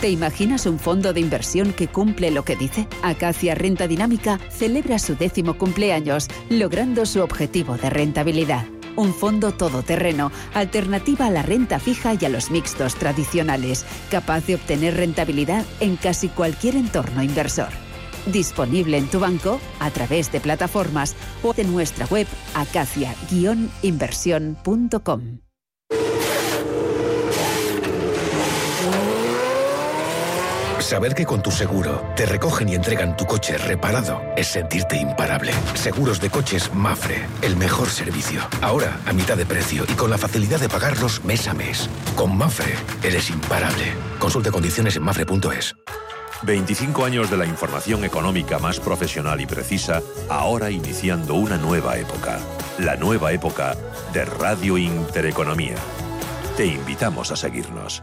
¿Te imaginas un fondo de inversión que cumple lo que dice? Acacia Renta Dinámica celebra su décimo cumpleaños, logrando su objetivo de rentabilidad. Un fondo todoterreno, alternativa a la renta fija y a los mixtos tradicionales, capaz de obtener rentabilidad en casi cualquier entorno inversor. Disponible en tu banco, a través de plataformas o en nuestra web acacia-inversión.com. Saber que con tu seguro te recogen y entregan tu coche reparado es sentirte imparable. Seguros de coches Mafre, el mejor servicio. Ahora a mitad de precio y con la facilidad de pagarlos mes a mes. Con Mafre eres imparable. Consulte condiciones en mafre.es. 25 años de la información económica más profesional y precisa, ahora iniciando una nueva época. La nueva época de Radio Intereconomía. Te invitamos a seguirnos.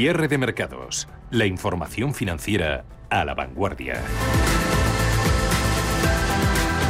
Cierre de mercados. La información financiera a la vanguardia.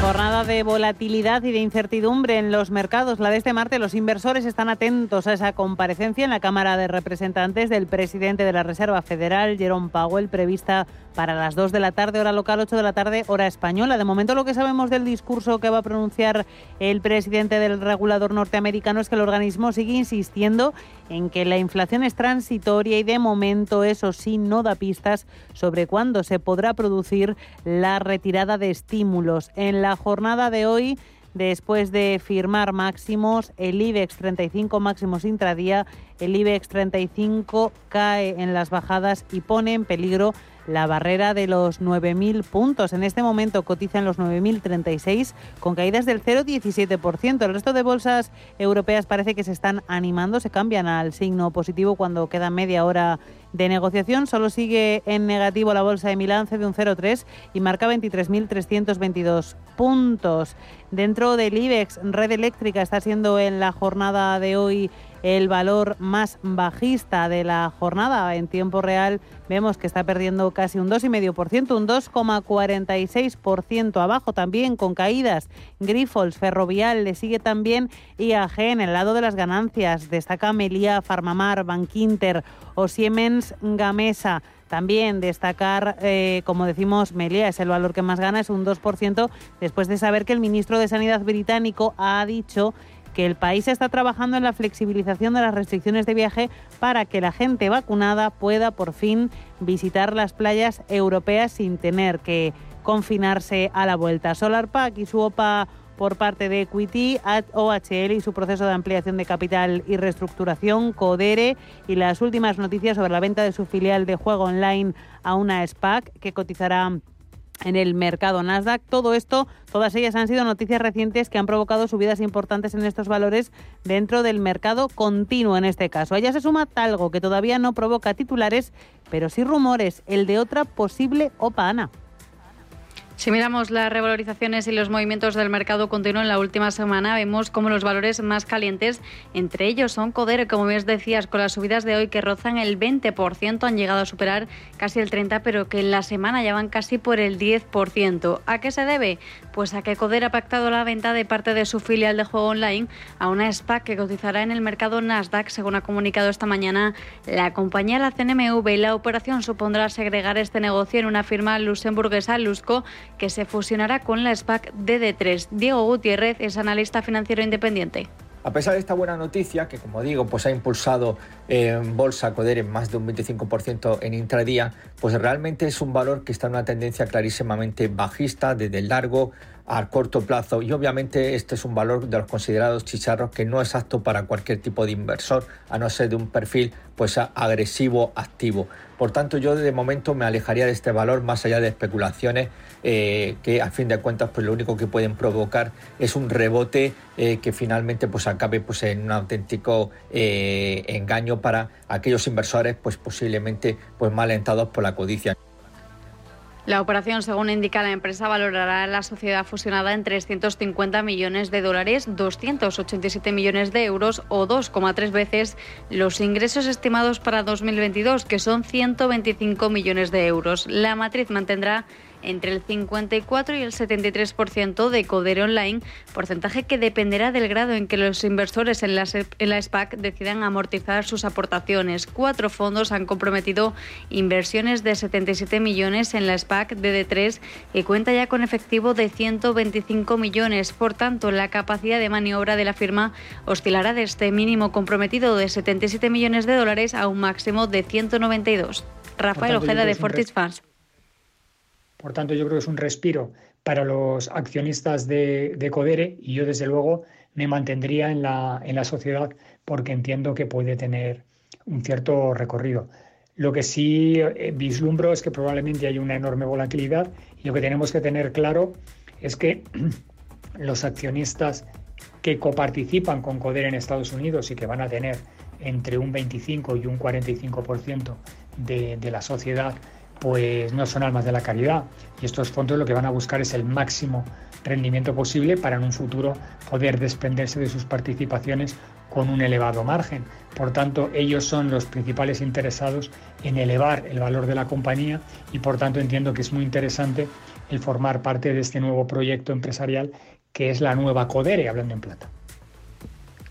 Jornada de volatilidad y de incertidumbre en los mercados. La de este martes, los inversores están atentos a esa comparecencia en la Cámara de Representantes del presidente de la Reserva Federal, Jerome Powell, prevista para las 2 de la tarde, hora local, 8 de la tarde, hora española. De momento, lo que sabemos del discurso que va a pronunciar el presidente del regulador norteamericano es que el organismo sigue insistiendo en que la inflación es transitoria y de momento, eso sí, no da pistas sobre cuándo se podrá producir la retirada de estímulos. En la jornada de hoy, después de firmar máximos, el IBEX 35 máximos intradía, el IBEX 35 cae en las bajadas y pone en peligro la barrera de los 9.000 puntos. En este momento cotiza en los 9.036 con caídas del 0,17%. El resto de bolsas europeas parece que se están animando, se cambian al signo positivo cuando queda media hora de negociación. Solo sigue en negativo la bolsa de Milán, de un 0,3 y marca 23.322 puntos. Dentro del IBEX, Red Eléctrica está siendo en la jornada de hoy el valor más bajista de la jornada. En tiempo real vemos que está perdiendo casi un 2,5%, un 2,46% abajo también con caídas. Grifols, Ferrovial, le sigue también IAG en el lado de las ganancias. Destaca Melia, Farmamar, Bankinter o Siemens Gamesa. También destacar, eh, como decimos, Melia es el valor que más gana, es un 2%, después de saber que el ministro de Sanidad británico ha dicho que el país está trabajando en la flexibilización de las restricciones de viaje para que la gente vacunada pueda por fin visitar las playas europeas sin tener que confinarse a la vuelta. SolarPack y su OPA por parte de Equity, OHL y su proceso de ampliación de capital y reestructuración, Codere y las últimas noticias sobre la venta de su filial de juego online a una SPAC que cotizará en el mercado Nasdaq. Todo esto, todas ellas han sido noticias recientes que han provocado subidas importantes en estos valores dentro del mercado continuo en este caso. A ella se suma Talgo, que todavía no provoca titulares, pero sí rumores, el de otra posible OPA ANA. Si miramos las revalorizaciones y los movimientos del mercado continuo en la última semana, vemos como los valores más calientes, entre ellos son Coder, como bien decías, con las subidas de hoy que rozan el 20%, han llegado a superar casi el 30%, pero que en la semana ya van casi por el 10%. ¿A qué se debe? Pues a que Coder ha pactado la venta de parte de su filial de juego online a una SPAC que cotizará en el mercado Nasdaq, según ha comunicado esta mañana la compañía la CNMV. Y la operación supondrá segregar este negocio en una firma luxemburguesa, Lusco, que se fusionará con la SPAC DD3. Diego Gutiérrez es analista financiero independiente. A pesar de esta buena noticia, que como digo, pues ha impulsado en bolsa Coder en más de un 25% en intradía, pues realmente es un valor que está en una tendencia clarísimamente bajista desde el largo a corto plazo y obviamente este es un valor de los considerados chicharros que no es apto para cualquier tipo de inversor a no ser de un perfil pues agresivo activo por tanto yo de momento me alejaría de este valor más allá de especulaciones eh, que a fin de cuentas pues lo único que pueden provocar es un rebote eh, que finalmente pues acabe pues en un auténtico eh, engaño para aquellos inversores pues posiblemente pues por la codicia. La operación, según indica la empresa, valorará la sociedad fusionada en 350 millones de dólares, 287 millones de euros o 2,3 veces los ingresos estimados para 2022, que son 125 millones de euros. La matriz mantendrá entre el 54 y el 73% de Codere Online, porcentaje que dependerá del grado en que los inversores en la, en la SPAC decidan amortizar sus aportaciones. Cuatro fondos han comprometido inversiones de 77 millones en la SPAC DD3 y cuenta ya con efectivo de 125 millones. Por tanto, la capacidad de maniobra de la firma oscilará de este mínimo comprometido de 77 millones de dólares a un máximo de 192. Rafael Ojeda de Fortis Funds. Por tanto, yo creo que es un respiro para los accionistas de, Codere y yo, desde luego, me mantendría en la, en la sociedad porque entiendo que puede tener un cierto recorrido. Lo que sí eh, vislumbro es que probablemente hay una enorme volatilidad y lo que tenemos que tener claro es que los accionistas que coparticipan con Codere en Estados Unidos y que van a tener entre un 25 y un 45% de, de la sociedad pues no son almas de la caridad. Y estos fondos lo que van a buscar es el máximo rendimiento posible para en un futuro poder desprenderse de sus participaciones con un elevado margen. Por tanto, ellos son los principales interesados en elevar el valor de la compañía y por tanto entiendo que es muy interesante el formar parte de este nuevo proyecto empresarial que es la nueva Codere, hablando en plata.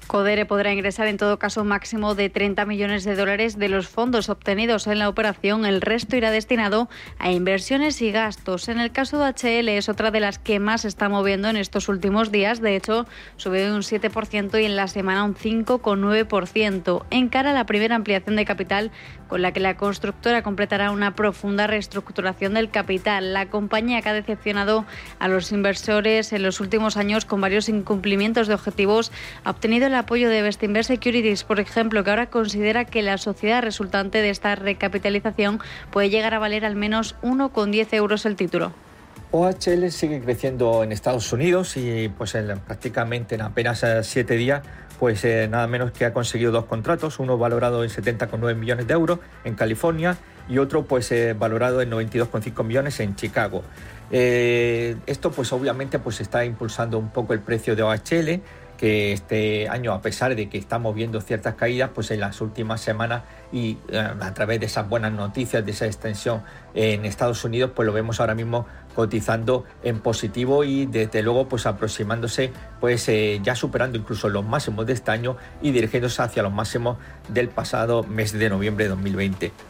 Codere podrá ingresar en todo caso un máximo de 30 millones de dólares de los fondos obtenidos en la operación. El resto irá destinado a inversiones y gastos. En el caso de HL es otra de las que más se está moviendo en estos últimos días. De hecho, subió un 7% y en la semana un 5,9%. En cara a la primera ampliación de capital con la que la constructora completará una profunda reestructuración del capital. La compañía que ha decepcionado a los inversores en los últimos años con varios incumplimientos de objetivos ha obtenido la apoyo de Bestinver Securities, por ejemplo, que ahora considera que la sociedad resultante de esta recapitalización puede llegar a valer al menos 1,10 euros el título. OHL sigue creciendo en Estados Unidos y pues prácticamente en apenas eh, siete días pues eh, nada menos que ha conseguido dos contratos, uno valorado en 70,9 millones de euros en California y otro pues eh, valorado en 92,5 millones en Chicago. esto pues obviamente pues está impulsando un poco el precio de OHL que este año, a pesar de que estamos viendo ciertas caídas, pues en las últimas semanas y eh, a través de esas buenas noticias, de esa extensión en Estados Unidos, pues lo vemos ahora mismo cotizando en positivo y desde luego pues aproximándose, pues eh, ya superando incluso los máximos de este año y dirigiéndose hacia los máximos del pasado mes de noviembre de 2020.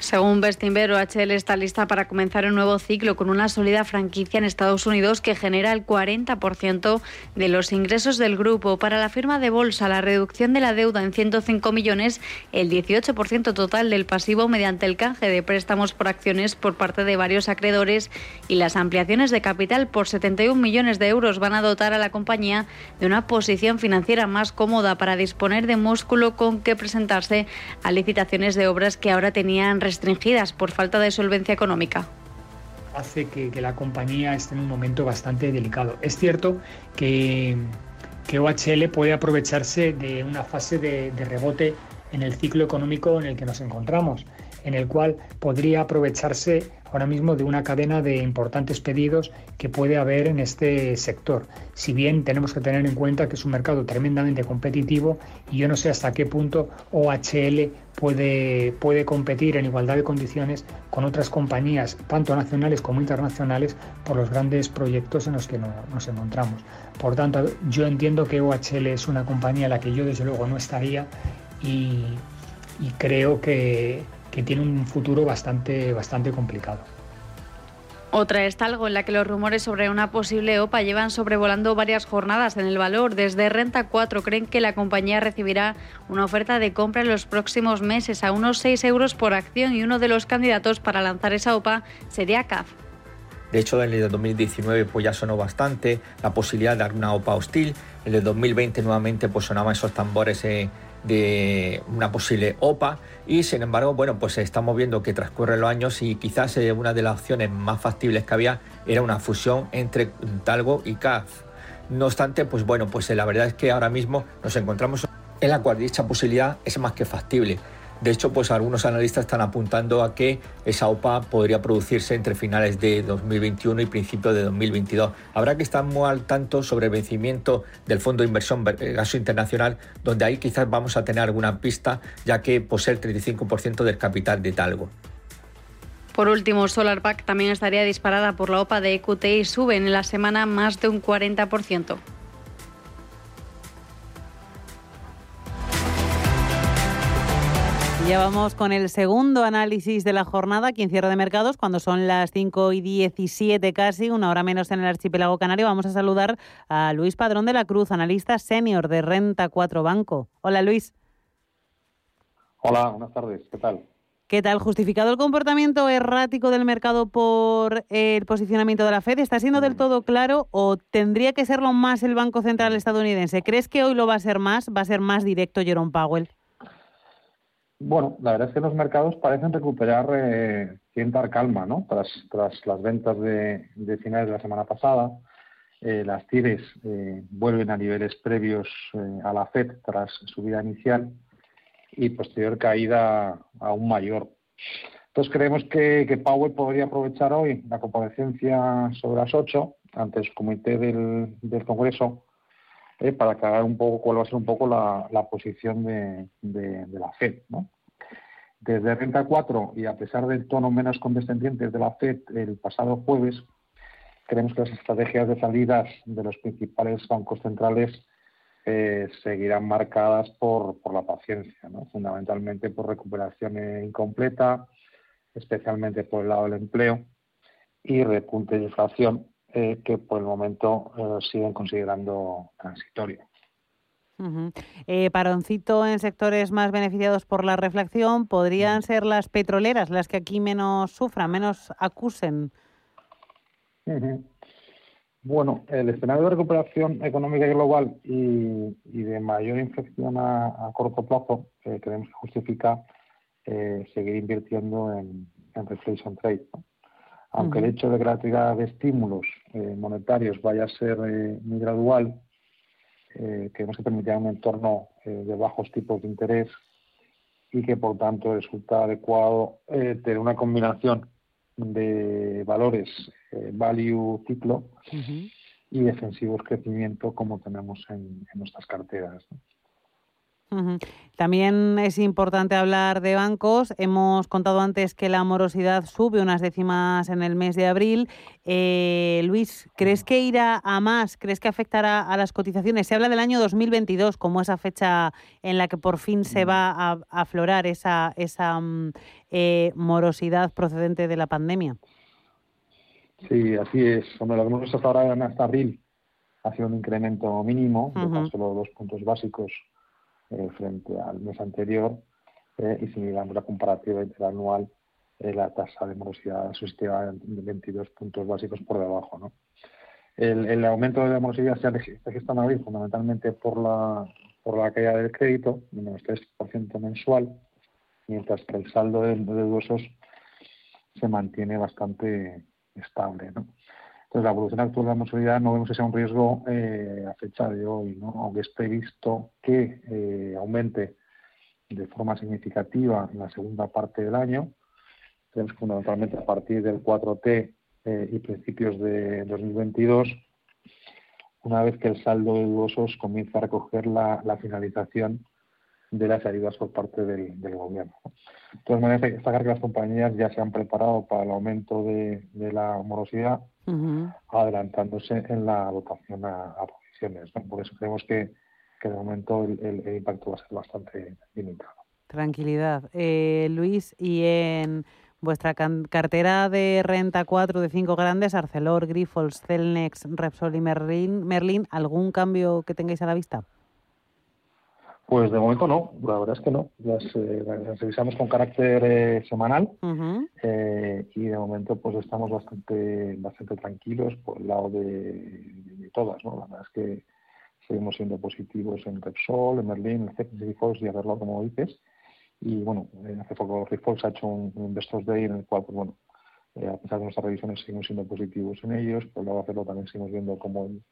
Según Bestinver, OHL está lista para comenzar un nuevo ciclo con una sólida franquicia en Estados Unidos que genera el 40% de los ingresos del grupo. Para la firma de bolsa, la reducción de la deuda en 105 millones, el 18% total del pasivo mediante el canje de préstamos por acciones por parte de varios acreedores y las ampliaciones de capital por 71 millones de euros van a dotar a la compañía de una posición financiera más cómoda para disponer de músculo con que presentarse a licitaciones de obras que ahora tenían restringidas por falta de solvencia económica. hace que, la compañía esté en un momento bastante delicado. Es cierto que, que OHL puede aprovecharse de una fase de, de rebote en el ciclo económico en el que nos encontramos, en el cual podría aprovecharse ahora mismo de una cadena de importantes pedidos que puede haber en este sector. Si bien tenemos que tener en cuenta que es un mercado tremendamente competitivo y yo no sé hasta qué punto OHL puede, puede competir en igualdad de condiciones con otras compañías, tanto nacionales como internacionales, por los grandes proyectos en los que nos encontramos. Por tanto, yo entiendo que OHL es una compañía a la que yo desde luego no estaría y, y creo que, que tiene un futuro bastante, bastante complicado. Otra es algo en la que los rumores sobre una posible OPA llevan sobrevolando varias jornadas en el valor. Desde Renta 4 creen que la compañía recibirá una oferta de compra en los próximos meses a unos 6 euros por acción y uno de los candidatos para lanzar esa OPA sería CAF. De hecho, en el 2019 pues ya sonó bastante la posibilidad de dar una OPA hostil. En el 2020 nuevamente pues sonaban esos tambores eh, de una posible OPA y sin embargo, bueno, pues estamos viendo que transcurren los años y quizás eh, una de las opciones más factibles que había era una fusión entre Talgo y CAF. No obstante, pues bueno, pues eh, la verdad es que ahora mismo nos encontramos en la cual dicha posibilidad es más que factible. De hecho, pues algunos analistas están apuntando a que esa OPA podría producirse entre finales de 2021 y principios de 2022. Habrá que estar muy al tanto sobre el vencimiento del Fondo de Inversión Gaso Internacional, donde ahí quizás vamos a tener alguna pista, ya que posee el 35% del capital de Talgo. Por último, SolarPack también estaría disparada por la OPA de EQT y sube en la semana más de un 40%. Ya vamos con el segundo análisis de la jornada, aquí en cierre de mercados, cuando son las 5 y 17 casi, una hora menos en el archipiélago canario. Vamos a saludar a Luis Padrón de la Cruz, analista senior de Renta 4 Banco. Hola Luis. Hola, buenas tardes, ¿qué tal? ¿Qué tal? ¿Justificado el comportamiento errático del mercado por el posicionamiento de la Fed? ¿Está siendo del mm. todo claro o tendría que serlo más el Banco Central estadounidense? ¿Crees que hoy lo va a ser más? ¿Va a ser más directo Jerome Powell? Bueno, la verdad es que los mercados parecen recuperar eh, cierta calma, ¿no? Tras, tras las ventas de, finales de la semana pasada, eh, las tires eh, vuelven a niveles previos eh, a la FED tras subida inicial y posterior caída aún mayor. Entonces creemos que, que Powell podría aprovechar hoy la comparecencia sobre las 8 ante su comité del Congreso eh, para aclarar un poco cuál va a ser un poco la, posición de, la FED. ¿no? Desde Renta 4 y a pesar del tono menos condescendiente de la FED el pasado jueves, creemos que las estrategias de salidas de los principales bancos centrales eh, seguirán marcadas por, por la paciencia, ¿no? fundamentalmente por recuperación incompleta, especialmente por el lado del empleo y repunte de inflación eh, que por el momento eh, siguen considerando transitorio. Eh, paroncito en sectores más beneficiados por la reflexión, ¿podrían ser las petroleras las que aquí menos sufran, menos acusen? Bueno, el escenario de recuperación económica global y, de mayor inflexión a, corto plazo creemos que justifica seguir invirtiendo en, en reflection trade. Aunque el hecho de que la tirada de estímulos eh, monetarios vaya a ser eh, muy gradual, eh, que que permitirá un entorno de bajos tipos de interés y que por tanto resulta adecuado tener una combinación de valores value ciclo y defensivos crecimiento como tenemos en, nuestras carteras. También es importante hablar de bancos. Hemos contado antes que la morosidad sube unas décimas en el mes de abril. Eh, Luis, ¿crees que irá a más? ¿Crees que afectará a las cotizaciones? Se habla del año 2022 como esa fecha en la que por fin se va a aflorar esa, esa mm, eh, morosidad procedente de la pandemia. Sí, así es. Bueno, lo que hemos visto hasta ahora hasta abril ha sido un incremento mínimo de solo dos puntos básicos eh, frente al mes anterior eh, y si miramos la comparativa interanual, eh, la tasa de morosidad asistida de 22 puntos básicos por debajo. ¿no? El, aumento de la morosidad se ha registrado abril fundamentalmente por la, por la caída del crédito, menos 3% mensual, mientras que el saldo de, de se mantiene bastante estable. ¿no? Entonces, la evolución actual de la mensualidad no vemos que sea un riesgo eh, a fecha de hoy, aunque es previsto que eh, aumente de forma significativa en la segunda parte del año. Tenemos fundamentalmente a partir del 4T eh, y principios de 2022, una vez que el saldo de dudosos comienza a recoger la, finalización de las ayudas por parte del, gobierno. De todas maneras, hay que destacar que las compañías ya se han preparado para el aumento de, la morosidad, adelantándose en la votación a, a posiciones. Por eso creemos que, que de momento el, impacto va a ser bastante limitado. Tranquilidad. Eh, Luis, y en vuestra cartera de renta 4 de 5 grandes, Arcelor, Grifols, Celnex, Repsol y Merlin, Merlin, ¿algún cambio que tengáis a la vista? Pues de momento no, la verdad es que no. Las, eh, revisamos con carácter eh, semanal y de momento pues estamos bastante bastante tranquilos por el lado de, todas. ¿no? La verdad es que seguimos siendo positivos en Repsol, en Merlin, en Celnex, y Arcelor, como dices y bueno, hace poco Rifols ha hecho un, Investors Day en el cual, pues bueno, eh, a pesar de nuestras revisiones seguimos siendo positivos en ellos, pero luego hacerlo también seguimos viendo como el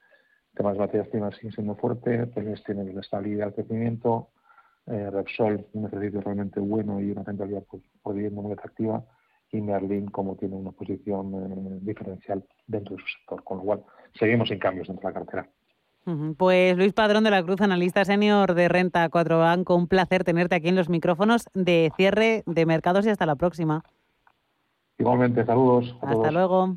tema de las baterías primas sigue siendo fuerte, pues tiene la estabilidad del crecimiento, eh, Repsol un ejercicio realmente bueno y una rentabilidad pues, por muy atractiva, y Merlin como tiene una posición eh, diferencial dentro de su sector, con lo cual seguimos sin cambios dentro de la cartera. Pues Luis Padrón de la Cruz, analista senior de Renta 4 Banco, un placer tenerte aquí en los micrófonos de cierre de mercados y hasta la próxima. Igualmente, saludos. hasta luego.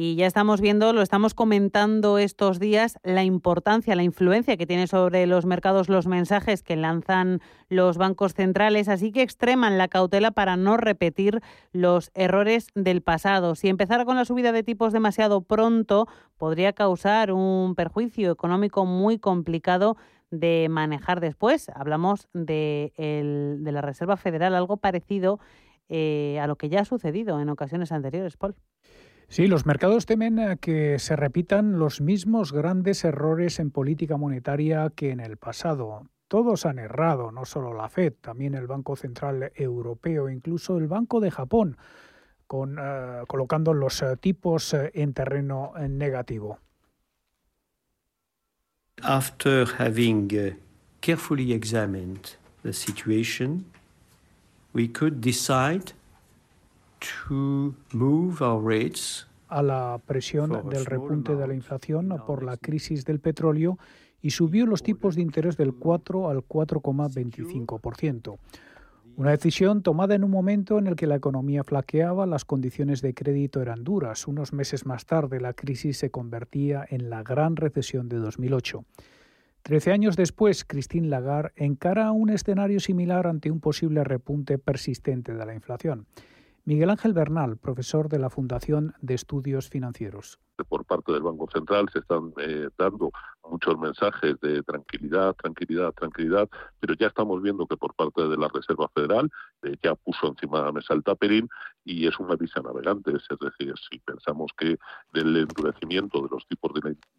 Y ya estamos viendo, lo estamos comentando estos días, la importancia, la influencia que tiene sobre los mercados los mensajes que lanzan los bancos centrales, así que extreman la cautela para no repetir los errores del pasado. Si empezara con la subida de tipos demasiado pronto, podría causar un perjuicio económico muy complicado de manejar después. Hablamos de, de la Reserva Federal, algo parecido eh, a lo que ya ha sucedido en ocasiones anteriores, Paul. Sí, los mercados temen eh, que se repitan los mismos grandes errores en política monetaria que en el pasado. Todos han errado, no solo la Fed, también el Banco Central Europeo, incluso el Banco de Japón, con, eh, colocando los tipos en terreno negativo. After having carefully examined the situation, we could decide to move our rates a la presión del repunte de la inflación por la crisis del petróleo y subió los tipos de interés del 4 al 4,25%. Una decisión tomada en un momento en el que la economía flaqueaba, las condiciones de crédito eran duras. Unos meses más tarde, la crisis se convertía en la gran recesión de 2008. Trece años después, Christine Lagarde encara un escenario similar ante un posible repunte persistente de la inflación. Miguel Ángel Bernal, profesor de la Fundación de Estudios Financieros. Por parte del Banco Central se están eh, dando muchos mensajes de tranquilidad, tranquilidad, tranquilidad, pero ya estamos viendo que por parte de la Reserva Federal eh, ya puso encima de la mesa el tapering y es una visa navegante. Es decir, si pensamos que del endurecimiento de los tipos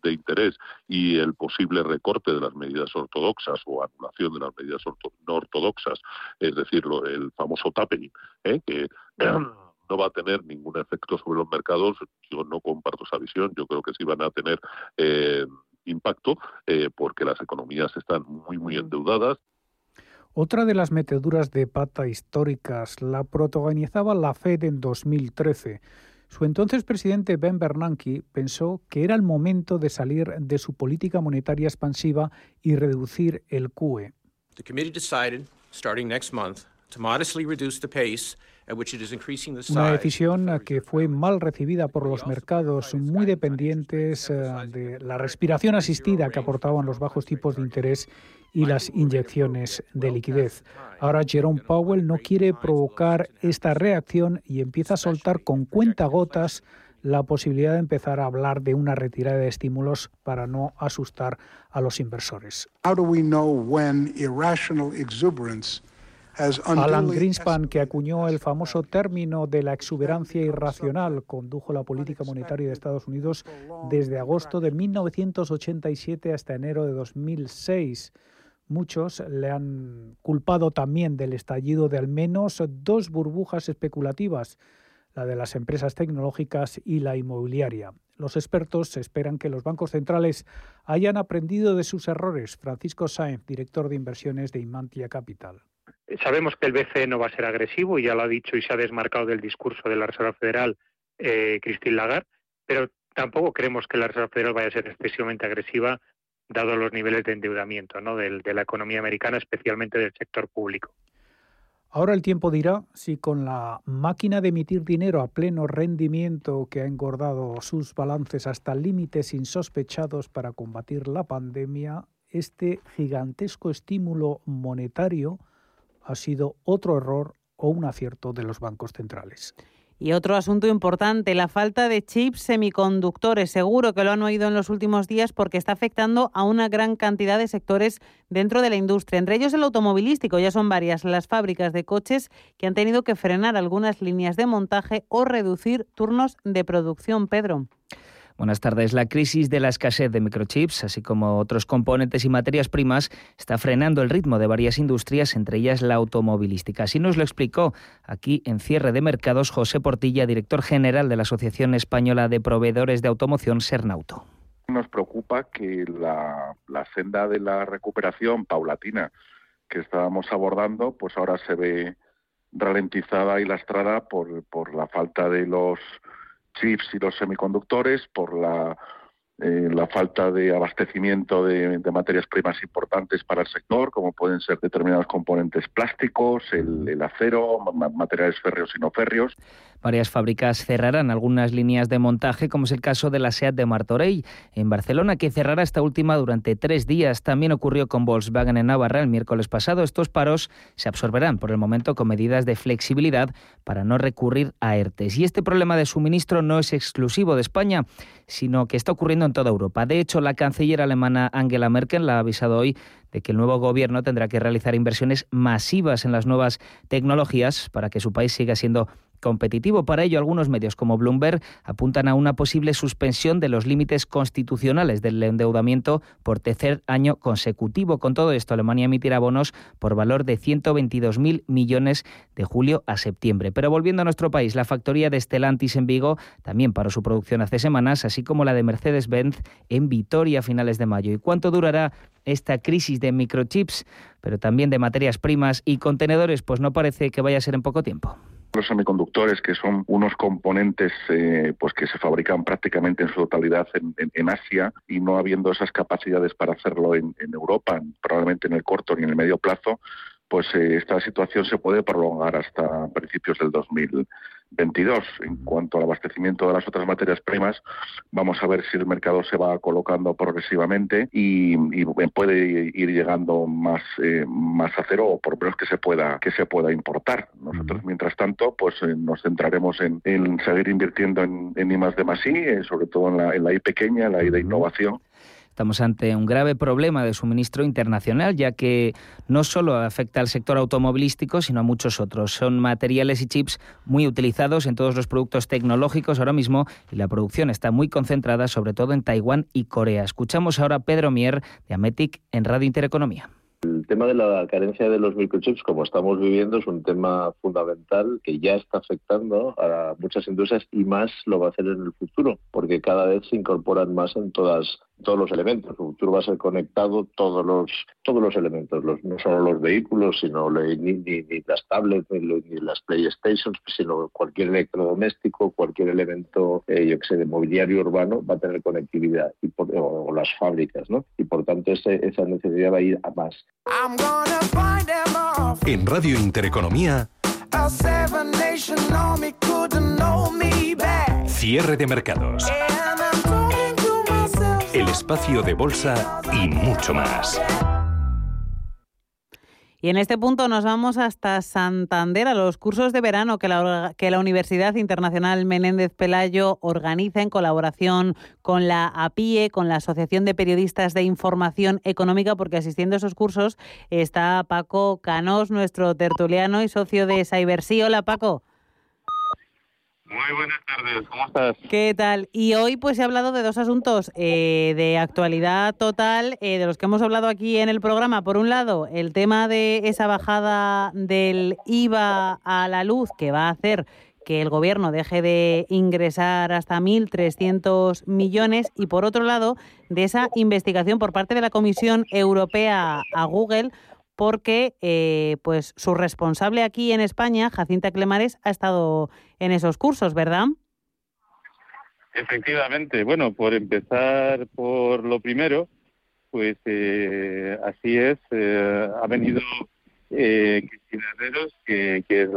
de, interés y el posible recorte de las medidas ortodoxas o anulación de las medidas no ortodoxas, es decir, el famoso tapering, ¿eh? que no va a tener ningún efecto sobre los mercados. Yo no comparto esa visión. Yo creo que sí van a tener eh, impacto eh, porque las economías están muy, muy endeudadas. Otra de las meteduras de pata históricas la protagonizaba la Fed en 2013. Su entonces presidente Ben Bernanke pensó que era el momento de salir de su política monetaria expansiva y reducir el QE. The committee decided, starting next month, to modestly reduce the pace una decisión que fue mal recibida por los mercados muy dependientes eh, de la respiración asistida que aportaban los bajos tipos de interés y las inyecciones de liquidez. Ahora Jerome Powell no quiere provocar esta reacción y empieza a soltar con cuentagotas la posibilidad de empezar a hablar de una retirada de estímulos para no asustar a los inversores. Alan Greenspan, que acuñó el famoso término de la exuberancia irracional, condujo la política monetaria de Estados Unidos desde agosto de 1987 hasta enero de 2006. Muchos le han culpado también del estallido de al menos dos burbujas especulativas, la de las empresas tecnológicas y la inmobiliaria. Los expertos esperan que los bancos centrales hayan aprendido de sus errores. Francisco Sáenz, director de inversiones de Imantia Capital. Sabemos que el BCE no va a ser agresivo y ya lo ha dicho y se ha desmarcado del discurso de la Reserva Federal eh, Christine Lagarde, pero tampoco creemos que la Reserva Federal vaya a ser excesivamente agresiva dado los niveles de endeudamiento de, de la economía americana, especialmente del sector público. Ahora el tiempo dirá si con la máquina de emitir dinero a pleno rendimiento que ha engordado sus balances hasta límites insospechados para combatir la pandemia, este gigantesco estímulo monetario ha sido otro error o un acierto de los bancos centrales. Y otro asunto importante, la falta de chips semiconductores. Seguro que lo han oído en los últimos días porque está afectando a una gran cantidad de sectores dentro de la industria, entre ellos el automovilístico. Ya son varias las fábricas de coches que han tenido que frenar algunas líneas de montaje o reducir turnos de producción. Pedro. Buenas tardes. La crisis de la escasez de microchips, así como otros componentes y materias primas, está frenando el ritmo de varias industrias, entre ellas la automovilística. Así nos lo explicó aquí en cierre de mercados José Portilla, director general de la Asociación Española de Proveedores de Automoción, Sernauto. Nos preocupa que la, senda de la recuperación paulatina que estábamos abordando, pues ahora se ve ralentizada y lastrada por, por la falta de los chips y los semiconductores, por la, eh, la falta de abastecimiento de, materias primas importantes para el sector, como pueden ser determinados componentes plásticos, el, acero, materiales férreos y no férreos. Varias fábricas cerrarán algunas líneas de montaje, como es el caso de la SEAT de Martorell, en Barcelona, que cerrará esta última durante tres días. También ocurrió con Volkswagen en Navarra el miércoles pasado. Estos paros se absorberán por el momento con medidas de flexibilidad para no recurrir a ERTES. Y este problema de suministro no es exclusivo de España, sino que está ocurriendo en toda Europa. De hecho, la canciller alemana Angela Merkel la ha avisado hoy de que el nuevo gobierno tendrá que realizar inversiones masivas en las nuevas tecnologías para que su país siga siendo competitivo. Para ello, algunos medios como Bloomberg apuntan a una posible suspensión de los límites constitucionales del endeudamiento por tercer año consecutivo. Con todo esto, Alemania emitirá bonos por valor de 122.000 millones de julio a septiembre. Pero volviendo a nuestro país, la factoría de Stellantis en Vigo también paró su producción hace semanas, así como la de Mercedes-Benz en Vitoria a finales de mayo. ¿Y cuánto durará esta crisis de microchips, pero también de materias primas y contenedores? Pues no parece que vaya a ser en poco tiempo. Los semiconductores, que son unos componentes eh, pues que se fabrican prácticamente en su totalidad en, Asia y no habiendo esas capacidades para hacerlo en, Europa, probablemente en el corto ni en el medio plazo, pues eh, esta situación se puede prolongar hasta principios del 2022. En cuanto al abastecimiento de las otras materias primas, vamos a ver si el mercado se va colocando progresivamente y, puede ir llegando más eh, más a cero o por menos que se pueda que se pueda importar. Nosotros, mientras tanto, pues eh, nos centraremos en, seguir invirtiendo en, en I más de más I, sobre todo en la, en la I pequeña, en la I de innovación Estamos ante un grave problema de suministro internacional, ya que no solo afecta al sector automovilístico, sino a muchos otros. Son materiales y chips muy utilizados en todos los productos tecnológicos ahora mismo y la producción está muy concentrada sobre todo en Taiwán y Corea. Escuchamos ahora a Pedro Mier de Ametic en Radio Intereconomía. El tema de la carencia de los microchips, como estamos viviendo, es un tema fundamental que ya está afectando a muchas industrias y más lo va a hacer en el futuro, porque cada vez se incorporan más en todas todos los elementos. El futuro va a ser conectado todos los todos los elementos, los, no solo los vehículos, sino ni, ni, las tablets, ni, las PlayStations, sino cualquier electrodoméstico, cualquier elemento, eh, yo que sé, de mobiliario urbano va a tener conectividad y o, las fábricas, ¿no? Y por tanto esa necesidad va a ir a más. En Radio Intereconomía. Cierre de mercados espacio de bolsa y mucho más. Y en este punto nos vamos hasta Santander, a los cursos de verano que la, que la Universidad Internacional Menéndez Pelayo organiza en colaboración con la APIE, con la Asociación de Periodistas de Información Económica, porque asistiendo a esos cursos está Paco Canós, nuestro tertuliano y socio de Cybersí. Hola, Paco. Muy buenas tardes, ¿cómo estás? ¿Qué tal? Y hoy pues he hablado de dos asuntos eh, de actualidad total, eh, de los que hemos hablado aquí en el programa. Por un lado, el tema de esa bajada del IVA a la luz que va a hacer que el gobierno deje de ingresar hasta 1.300 millones y por otro lado de esa investigación por parte de la Comisión Europea a Google porque eh, pues su responsable aquí en España, Jacinta Clemares, ha estado en esos cursos, ¿verdad? Efectivamente. Bueno, por empezar por lo primero, pues eh, así es. Eh, ha venido Cristina Herreros, que, es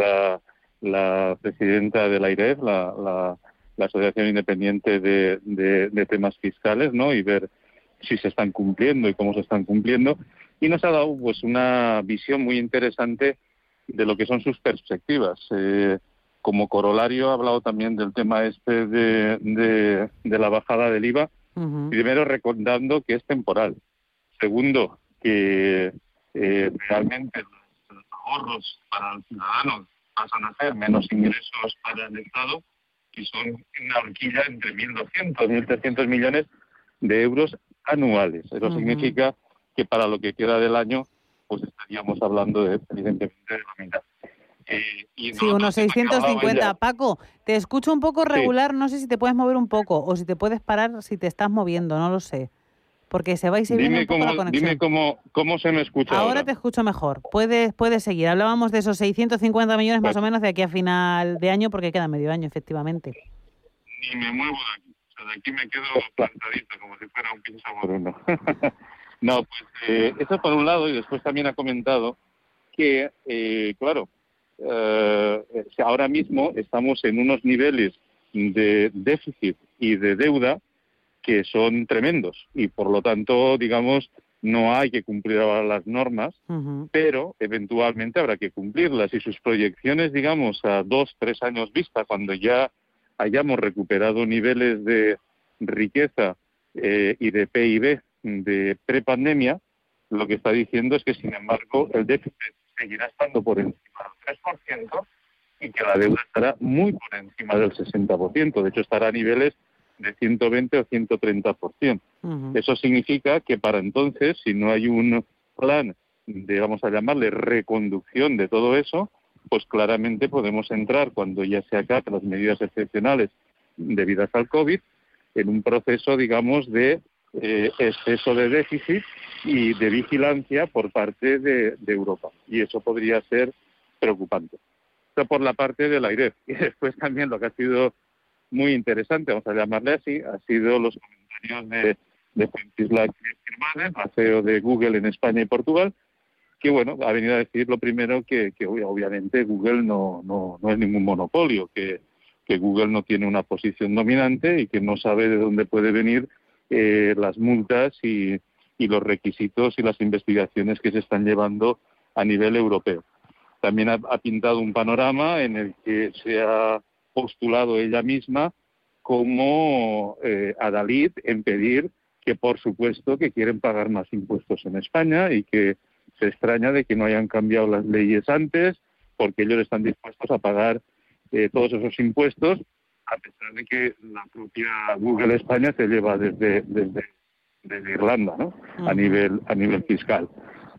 la, presidenta de la IREF, la, Asociación Independiente de, de, Temas Fiscales, ¿no? Y ver si se están cumpliendo y cómo se están cumpliendo y nos ha dado pues una visión muy interesante de lo que son sus perspectivas. Eh, como corolario ha hablado también del tema este de, de, la bajada del IVA. Primero recordando que es temporal. Segundo, que eh, realmente los ahorros para los ciudadanos pasan a ser menos ingresos para el Estado y son una horquilla entre 1.200 y 1.300 millones de euros anuales. Eso significa que para lo que queda del año, pues estaríamos hablando de, evidentemente de la mitad. Eh, sí, unos 650. Paco, te escucho un poco regular, no sé si te puedes mover un poco o si te puedes parar si te estás moviendo, no lo sé. Porque se va y se viene un poco la conexión. Dime cómo, cómo se me escucha ahora. te escucho mejor. Puedes, puedes seguir. Hablábamos de esos 650 millones más o menos de aquí a final de año porque queda medio año, efectivamente. Ni me muevo de aquí. O sea, de aquí me quedo plantadito como si fuera un pinza moruno. No, pues eh, eso por un lado y después también ha comentado que, eh, claro, eh, ahora mismo estamos en unos niveles de déficit y de deuda que son tremendos y por lo tanto, digamos, no hay que cumplir ahora las normas, pero eventualmente habrá que cumplirlas. Y sus proyecciones, digamos, a dos, tres años vista, cuando ya hayamos recuperado niveles de riqueza y de PIB de prepandemia, lo que está diciendo es que, sin embargo, el déficit seguirá estando por encima del 3% y que la deuda estará muy por encima del 60%. De hecho, estará a niveles de 120 o 130%. Eso significa que para entonces, si no hay un plan de, vamos a llamarle, reconducción de todo eso, pues claramente podemos entrar, cuando ya se acaten las medidas excepcionales debidas al COVID, en un proceso, digamos, de eh, exceso de déficit y de vigilancia por parte de, Europa. Y eso podría ser preocupante. Esto por la parte del aire. Y después también lo que ha sido muy interesante, vamos a llamarle así, ha sido los comentarios de, de Francisla la CEO de Google en España y Portugal, que bueno, ha venido a decir lo primero que, que obviamente Google no, no, no es ningún monopolio, que, que Google no tiene una posición dominante y que no sabe de dónde puede venir eh, las multas y, los requisitos y las investigaciones que se están llevando a nivel europeo. También ha, pintado un panorama en el que se ha postulado ella misma como eh, adalid en pedir que, por supuesto, que quieren pagar más impuestos en España y que se extraña de que no hayan cambiado las leyes antes, porque ellos están dispuestos a pagar eh, todos esos impuestos a pesar de que la propia Google España se lleva desde, desde, Irlanda, ¿no? A nivel a nivel fiscal.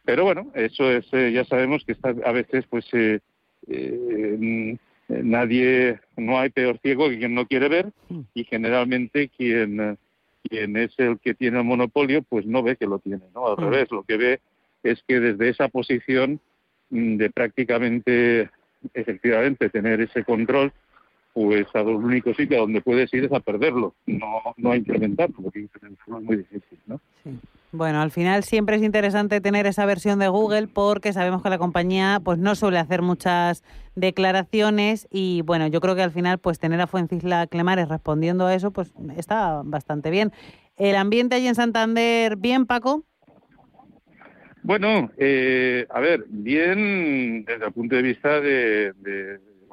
Pero bueno, eso es, eh, ya sabemos que está, a veces pues eh, eh, nadie, no hay peor ciego que quien no quiere ver y generalmente quien, quien es el que tiene el monopolio pues no ve que lo tiene, ¿no? Al revés, lo que ve es que desde esa posición mm, de prácticamente, efectivamente, tener ese control, pues a los únicos sitios donde puedes ir es a perderlo, no, no a incrementarlo, porque incrementarlo es muy difícil, ¿no? Bueno, al final siempre es interesante tener esa versión de Google porque sabemos que la compañía pues no suele hacer muchas declaraciones y bueno, yo creo que al final pues tener a Fuencisla Clemares respondiendo a eso pues está bastante bien. ¿El ambiente allí en Santander bien, Paco? Bueno, eh, a ver, bien desde el punto de vista de,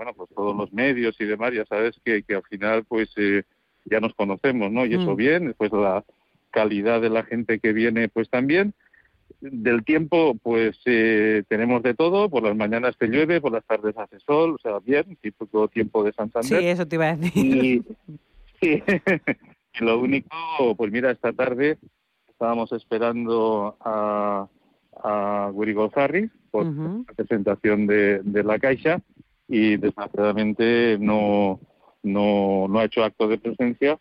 bueno, pues todos los medios y demás, ya sabes que, que al final pues eh, ya nos conocemos, ¿no? Y eso mm. bien, después la calidad de la gente que viene pues también. Del tiempo, pues eh, tenemos de todo, por las mañanas te llueve, por las tardes hace sol, o sea, bien, todo tiempo de Santander. Sí, eso te iba a decir. Y, lo único, pues mira, esta tarde estábamos esperando a, a Guri por la presentación de, de la Caixa y desgraciadamente no, no, no ha hecho acto de presencia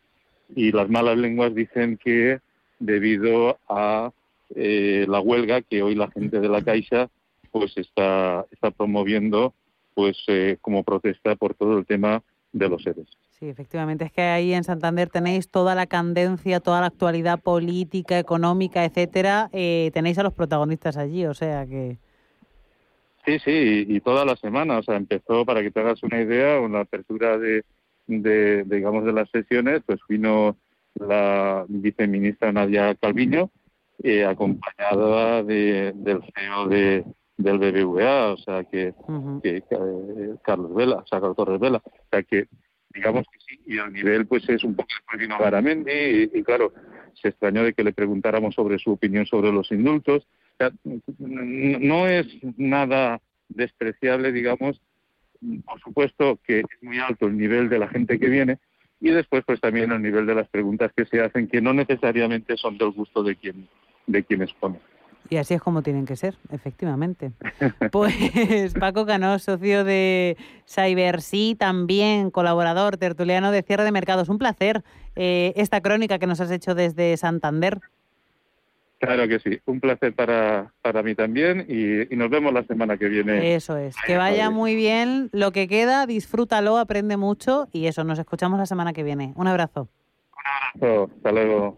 y las malas lenguas dicen que debido a eh, la huelga que hoy la gente de la Caixa pues está, está promoviendo pues eh, como protesta por todo el tema de los seres. Sí, efectivamente, es que ahí en Santander tenéis toda la candencia, toda la actualidad política, económica, etcétera, eh, tenéis a los protagonistas allí, o sea que... Sí, sí, y, toda la semana, o sea, empezó, para que te hagas una idea, con la apertura de, de, digamos, de las sesiones, pues vino la viceministra Nadia Calviño, eh, acompañada de, del CEO de, del BBVA, o sea, que, que, eh, Carlos Vela, o sea, Carlos Torres Vela, o sea, que digamos que sí, y el nivel pues es un poco después vino Garamendi, y, claro, se extrañó de que le preguntáramos sobre su opinión sobre los indultos, sea, no es nada despreciable, digamos, por supuesto que es muy alto el nivel de la gente que viene y después pues también el nivel de las preguntas que se hacen que no necesariamente son del gusto de quien de. Y así es como tienen que ser, efectivamente. Pues Paco Cano, socio de CyberSea, también colaborador tertuliano de cierre de mercados. Un placer eh, esta crónica que nos has hecho desde Santander. Claro que sí, un placer para, para mí también y, nos vemos la semana que viene. Eso es, que vaya muy bien lo que queda, disfrútalo, aprende mucho y eso, nos escuchamos la semana que viene. Un abrazo. Un abrazo, hasta luego.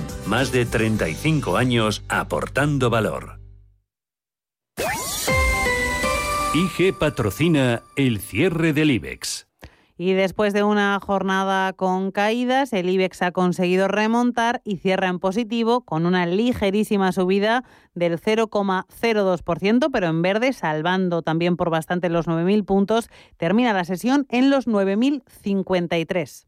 más de 35 años aportando valor. IG patrocina el cierre del IBEX. Y después de una jornada con caídas, el IBEX ha conseguido remontar y cierra en positivo con una ligerísima subida del 0,02%, pero en verde, salvando también por bastante los 9.000 puntos. Termina la sesión en los 9.053.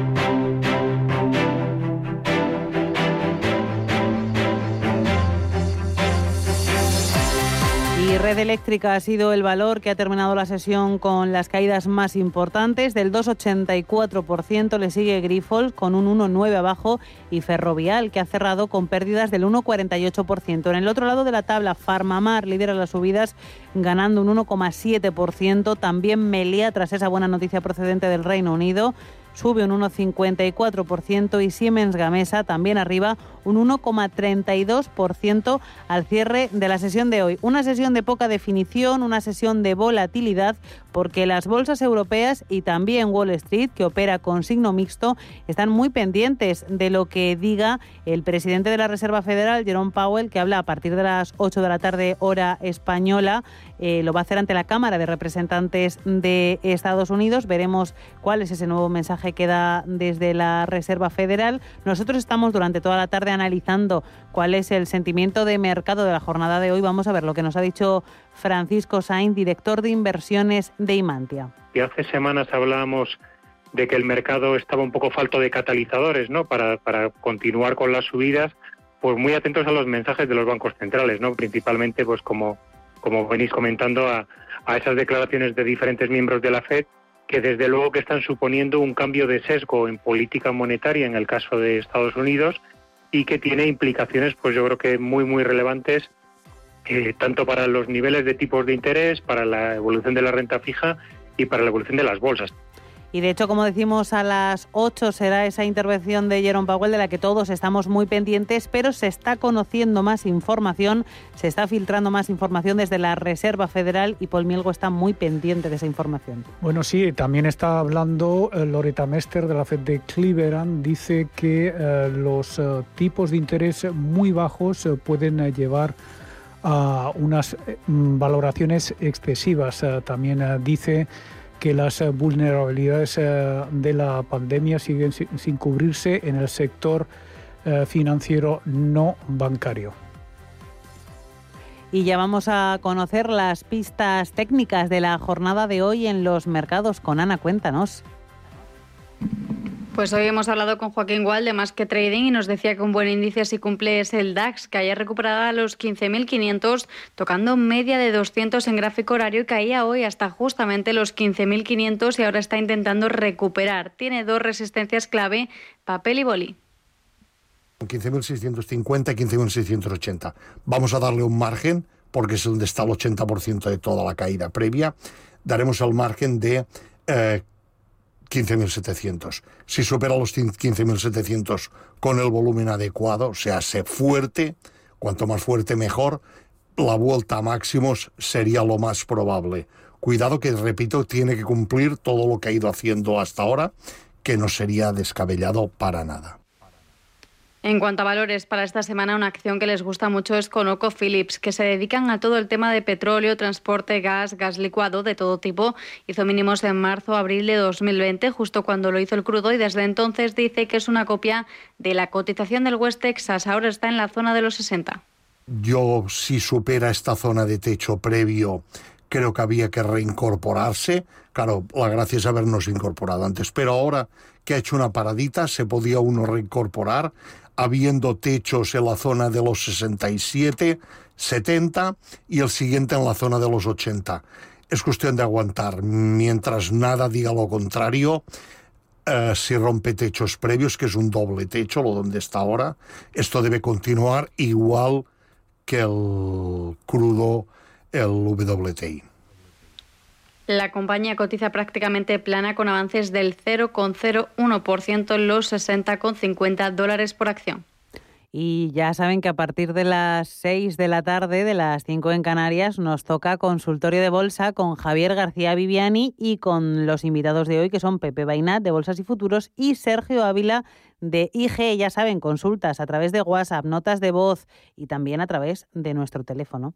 Red Eléctrica ha sido el valor que ha terminado la sesión con las caídas más importantes. Del 2,84% le sigue Grifols con un 1,9 abajo y Ferrovial que ha cerrado con pérdidas del 1,48%. En el otro lado de la tabla, Farmamar lidera las subidas ganando un 1,7%. También Melia tras esa buena noticia procedente del Reino Unido sube un 1,54% y Siemens Gamesa también arriba un 1,32% al cierre de la sesión de hoy. Una sesión de poca definición, una sesión de volatilidad, porque las bolsas europeas y también Wall Street, que opera con signo mixto, están muy pendientes de lo que diga el presidente de la Reserva Federal, Jerome Powell, que habla a partir de las 8 de la tarde hora española. Eh, lo va a hacer ante la Cámara de Representantes de Estados Unidos. Veremos cuál es ese nuevo mensaje que da desde la Reserva Federal. Nosotros estamos durante toda la tarde analizando cuál es el sentimiento de mercado de la jornada de hoy. Vamos a ver lo que nos ha dicho Francisco Sainz, director de inversiones de Imantia. Y hace semanas hablábamos de que el mercado estaba un poco falto de catalizadores, ¿no? Para, para continuar con las subidas, pues muy atentos a los mensajes de los bancos centrales, ¿no? Principalmente, pues como, como venís comentando, a, a esas declaraciones de diferentes miembros de la Fed que desde luego que están suponiendo un cambio de sesgo en política monetaria en el caso de Estados Unidos y que tiene implicaciones, pues yo creo que muy, muy relevantes, eh, tanto para los niveles de tipos de interés, para la evolución de la renta fija y para la evolución de las bolsas. Y de hecho, como decimos, a las 8 será esa intervención de Jerome Powell de la que todos estamos muy pendientes, pero se está conociendo más información, se está filtrando más información desde la Reserva Federal y Paul Mielgo está muy pendiente de esa información. Bueno, sí, también está hablando eh, Loretta Mester de la Fed de Cleveland. Dice que eh, los eh, tipos de interés muy bajos pueden llevar a unas valoraciones excesivas. también dice que las eh, vulnerabilidades eh, de la pandemia siguen sin cubrirse en el sector eh, financiero no bancario. Y ya vamos a conocer las pistas técnicas de la jornada de hoy en los mercados. Con Ana, cuéntanos. Pues hoy hemos hablado con Joaquín Gual de Más que Trading y nos decía que un buen índice si cumple es el DAX, que haya recuperado a los 15.500, tocando media de 200 en gráfico horario y caía hoy hasta justamente los 15.500 y ahora está intentando recuperar. Tiene dos resistencias clave, papel y boli. 15.650 y 15.680. Vamos a darle un margen, porque es donde está el 80% de toda la caída previa. Daremos el margen de eh, 15.700. Si supera los 15.700 con el volumen adecuado, se fuerte, cuanto más fuerte mejor, la vuelta a máximos sería lo más probable. Cuidado que, repito, tiene que cumplir todo lo que ha ido haciendo hasta ahora, que no sería descabellado para nada. En cuanto a valores, para esta semana una acción que les gusta mucho es Conoco Phillips, que se dedican a todo el tema de petróleo, transporte, gas, gas licuado de todo tipo. Hizo mínimos en marzo, abril de 2020, justo cuando lo hizo el crudo, y desde entonces dice que es una copia de la cotización del West Texas. Ahora está en la zona de los 60. Yo, si supera esta zona de techo previo, creo que había que reincorporarse. Claro, la gracia es habernos incorporado antes, pero ahora que ha hecho una paradita, se podía uno reincorporar habiendo techos en la zona de los 67, 70 y el siguiente en la zona de los 80. Es cuestión de aguantar. Mientras nada diga lo contrario, eh, si rompe techos previos, que es un doble techo, lo donde está ahora, esto debe continuar igual que el crudo, el WTI. La compañía cotiza prácticamente plana con avances del 0,01% en los 60,50 dólares por acción. Y ya saben que a partir de las 6 de la tarde, de las 5 en Canarias, nos toca consultorio de bolsa con Javier García Viviani y con los invitados de hoy, que son Pepe Bainat de Bolsas y Futuros y Sergio Ávila de IG. Ya saben, consultas a través de WhatsApp, notas de voz y también a través de nuestro teléfono.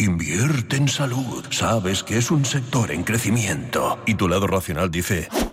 Invierte en salud. Sabes que es un sector en crecimiento. Y tu lado racional dice,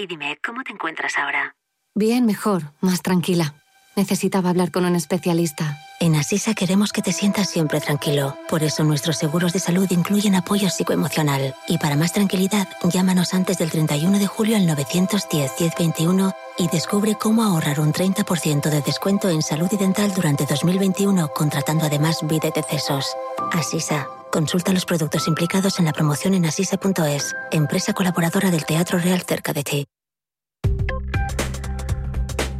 Y dime, ¿cómo te encuentras ahora? Bien, mejor, más tranquila. Necesitaba hablar con un especialista. En Asisa queremos que te sientas siempre tranquilo. Por eso nuestros seguros de salud incluyen apoyo psicoemocional. Y para más tranquilidad, llámanos antes del 31 de julio al 910-1021 y descubre cómo ahorrar un 30% de descuento en salud y dental durante 2021 contratando además vida. Asisa. Consulta los productos implicados en la promoción en asisa.es, empresa colaboradora del Teatro Real cerca de ti.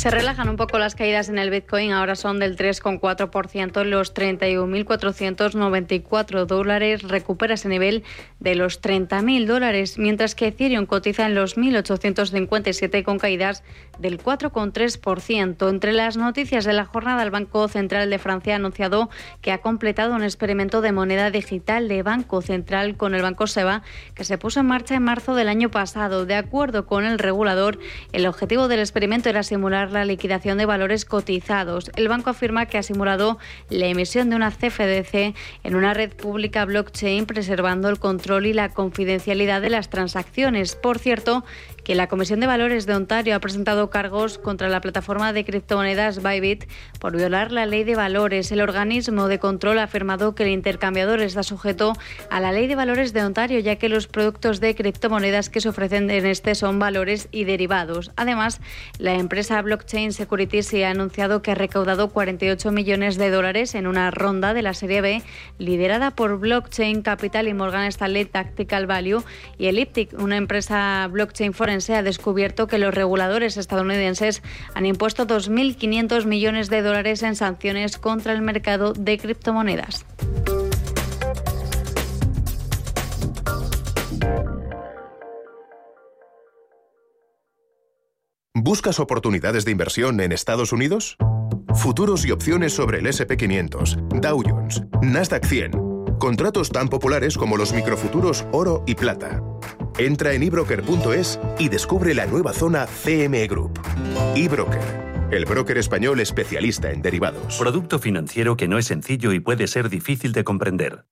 Se relajan un poco las caídas en el Bitcoin, ahora son del 3,4%, los 31.494 dólares, recupera ese nivel de los 30.000 dólares, mientras que Ethereum cotiza en los 1.857 con caídas del 4,3%. Entre las noticias de la jornada, el Banco Central de Francia ha anunciado que ha completado un experimento de moneda digital de Banco Central con el Banco SEBA, que se puso en marcha en marzo del año pasado. De acuerdo con el regulador, el objetivo del experimento era simular la liquidación de valores cotizados. El banco afirma que ha simulado la emisión de una CFDC en una red pública blockchain, preservando el control y la confidencialidad de las transacciones. Por cierto, que la Comisión de Valores de Ontario ha presentado cargos contra la plataforma de criptomonedas Bybit por violar la ley de valores. El organismo de control ha afirmado que el intercambiador está sujeto a la ley de valores de Ontario, ya que los productos de criptomonedas que se ofrecen en este son valores y derivados. Además, la empresa Blockchain Securities ha anunciado que ha recaudado 48 millones de dólares en una ronda de la Serie B liderada por Blockchain Capital y Morgan Stanley Tactical Value y Elliptic, una empresa blockchain forense se ha descubierto que los reguladores estadounidenses han impuesto 2.500 millones de dólares en sanciones contra el mercado de criptomonedas. ¿Buscas oportunidades de inversión en Estados Unidos? Futuros y opciones sobre el SP500, Dow Jones, Nasdaq 100 Contratos tan populares como los microfuturos oro y plata. Entra en ebroker.es y descubre la nueva zona CME Group. eBroker, el broker español especialista en derivados. Producto financiero que no es sencillo y puede ser difícil de comprender.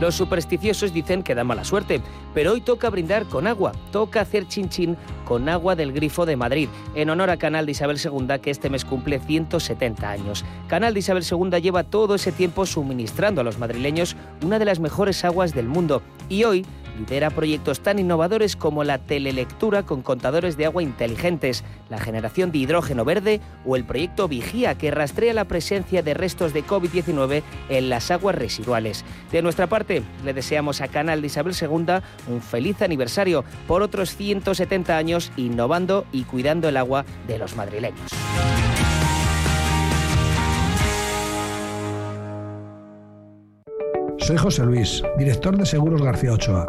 Los supersticiosos dicen que da mala suerte, pero hoy toca brindar con agua, toca hacer chinchín con agua del grifo de Madrid, en honor a Canal de Isabel II que este mes cumple 170 años. Canal de Isabel II lleva todo ese tiempo suministrando a los madrileños una de las mejores aguas del mundo y hoy lidera proyectos tan innovadores como la telelectura con contadores de agua inteligentes, la generación de hidrógeno verde o el proyecto Vigía que rastrea la presencia de restos de COVID-19 en las aguas residuales. De nuestra parte, le deseamos a Canal de Isabel II un feliz aniversario por otros 170 años innovando y cuidando el agua de los madrileños. Soy José Luis, director de Seguros García Ochoa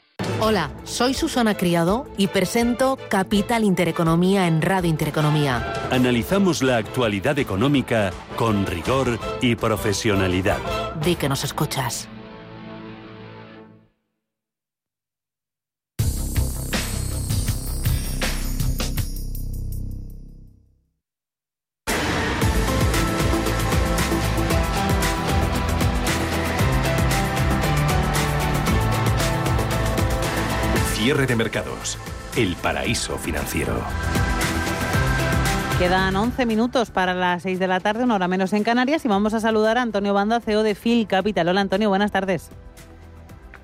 Hola, soy Susana Criado y presento Capital Intereconomía en Radio Intereconomía. Analizamos la actualidad económica con rigor y profesionalidad. Di que nos escuchas. Cierre de mercados. El paraíso financiero. Quedan 11 minutos para las 6 de la tarde, una hora menos en Canarias, y vamos a saludar a Antonio Banda, CEO de Phil Capital. Hola Antonio, buenas tardes.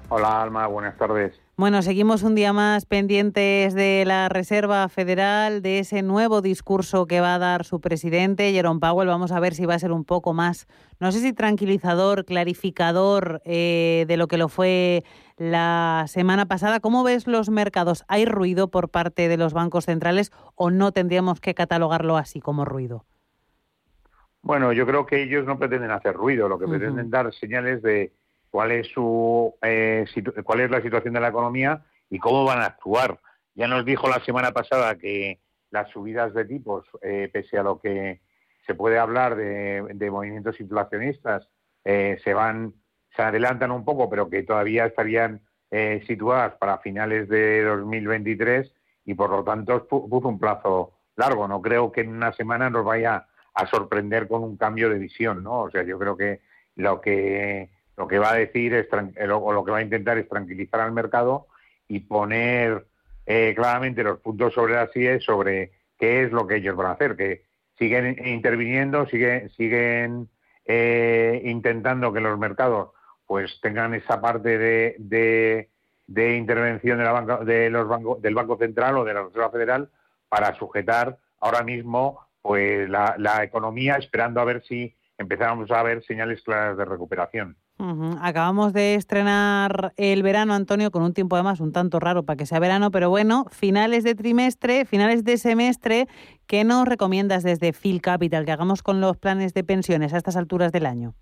Hola Alma, buenas tardes. Bueno, seguimos un día más pendientes de la Reserva Federal, de ese nuevo discurso que va a dar su presidente, Jerome Powell. Vamos a ver si va a ser un poco más, no sé si tranquilizador, clarificador eh, de lo que lo fue la semana pasada. ¿Cómo ves los mercados? ¿Hay ruido por parte de los bancos centrales o no tendríamos que catalogarlo así como ruido? Bueno, yo creo que ellos no pretenden hacer ruido, lo que pretenden dar señales de cuál es su eh, cuál es la situación de la economía y cómo van a actuar. Ya nos dijo la semana pasada que las subidas de tipos, eh, pese a lo que se puede hablar de, movimientos inflacionistas, eh, se van se adelantan un poco, pero que todavía estarían eh, situadas para finales de 2023 y por lo tanto puso un plazo largo. No creo que en una semana nos vaya a sorprender con un cambio de visión, ¿no? O sea, yo creo que lo que lo que va a decir es o lo que va a intentar es tranquilizar al mercado y poner eh, claramente los puntos sobre las IES sobre qué es lo que ellos van a hacer, que siguen interviniendo, siguen siguen eh, intentando que los mercados pues tengan esa parte de, de, intervención de la banca, de los bancos, del Banco Central o de la Reserva Federal para sujetar ahora mismo pues la, la economía, esperando a ver si empezamos a ver señales claras de recuperación. Acabamos de estrenar el verano, Antonio, con un tiempo además un tanto raro para que sea verano, pero bueno, finales de trimestre, finales de semestre, ¿qué nos recomiendas desde Phil Capital que hagamos con los planes de pensiones a estas alturas del año?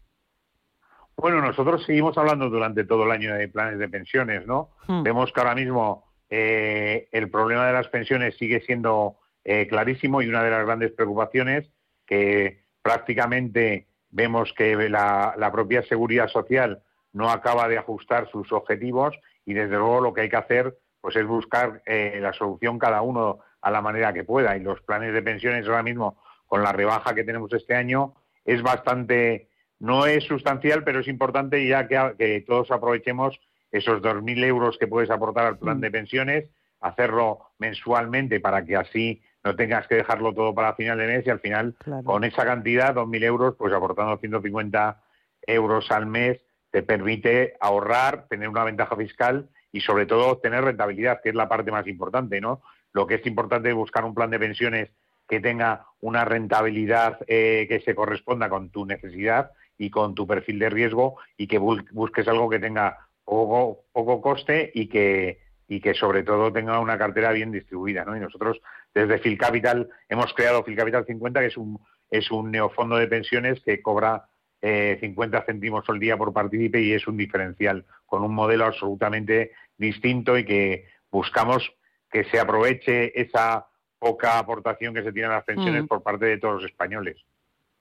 Bueno, nosotros seguimos hablando durante todo el año de planes de pensiones, ¿no? Hmm. Vemos que ahora mismo eh, el problema de las pensiones sigue siendo eh, clarísimo y una de las grandes preocupaciones que prácticamente vemos que la, propia seguridad social no acaba de ajustar sus objetivos y desde luego lo que hay que hacer pues es buscar eh, la solución cada uno a la manera que pueda y los planes de pensiones ahora mismo con la rebaja que tenemos este año es bastante no es sustancial, pero es importante ya que, todos aprovechemos esos 2.000 euros que puedes aportar al plan mm. de pensiones, hacerlo mensualmente para que así no tengas que dejarlo todo para final de mes y al final con esa cantidad, 2.000 euros, pues aportando 150 euros al mes, te permite ahorrar, tener una ventaja fiscal y sobre todo tener rentabilidad, que es la parte más importante, ¿no? Lo que es importante es buscar un plan de pensiones que tenga una rentabilidad eh, que se corresponda con tu necesidad y con tu perfil de riesgo y que busques algo que tenga poco, poco coste y que, y que sobre todo tenga una cartera bien distribuida. ¿no? Y nosotros desde Phil Capital hemos creado Phil Capital 50, que es un, es un neofondo de pensiones que cobra eh, 50 céntimos al día por partícipe y es un diferencial con un modelo absolutamente distinto y que buscamos que se aproveche esa poca aportación que se tiene a las pensiones mm. por parte de todos los españoles.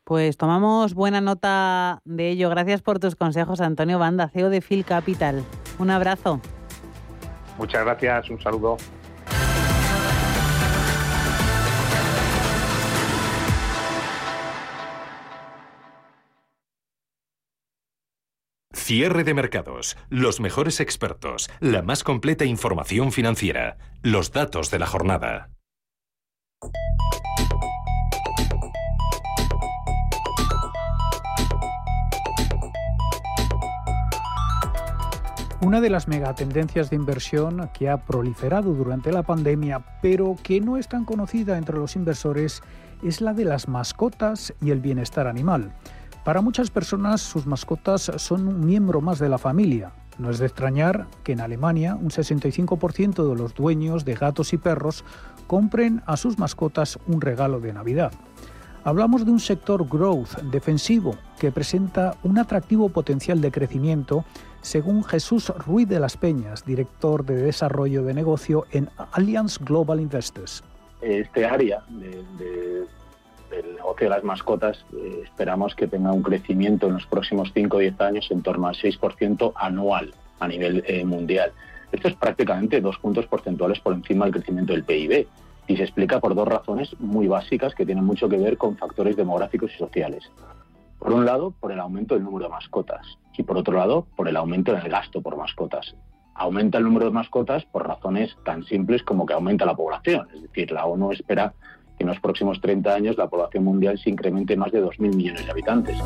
Pues tomamos buena nota de ello. Gracias por tus consejos, Antonio Banda, CEO de Phil Capital. Un abrazo. Muchas gracias, un saludo. Cierre de mercados, los mejores expertos, la más completa información financiera, los datos de la jornada. Una de las megatendencias de inversión que ha proliferado durante la pandemia, pero que no es tan conocida entre los inversores, es la de las mascotas y el bienestar animal. Para muchas personas sus mascotas son un miembro más de la familia. No es de extrañar que en Alemania un 65% de los dueños de gatos y perros compren a sus mascotas un regalo de Navidad. Hablamos de un sector growth defensivo que presenta un atractivo potencial de crecimiento según Jesús Ruiz de las Peñas, director de desarrollo de negocio en Allianz Global Investors. Este área del negocio de las mascotas eh, esperamos que tenga un crecimiento en los próximos 5 o 10 años en torno al 6% anual a nivel eh, mundial. Esto es prácticamente dos puntos porcentuales por encima del crecimiento del PIB y se explica por dos razones muy básicas que tienen mucho que ver con factores demográficos y sociales. Por un lado, por el aumento del número de mascotas y por otro lado, por el aumento en el gasto por mascotas. Aumenta el número de mascotas por razones tan simples como que aumenta la población. Es decir, la ONU espera que en los próximos 30 años la población mundial se incremente más de 2.000 millones de habitantes.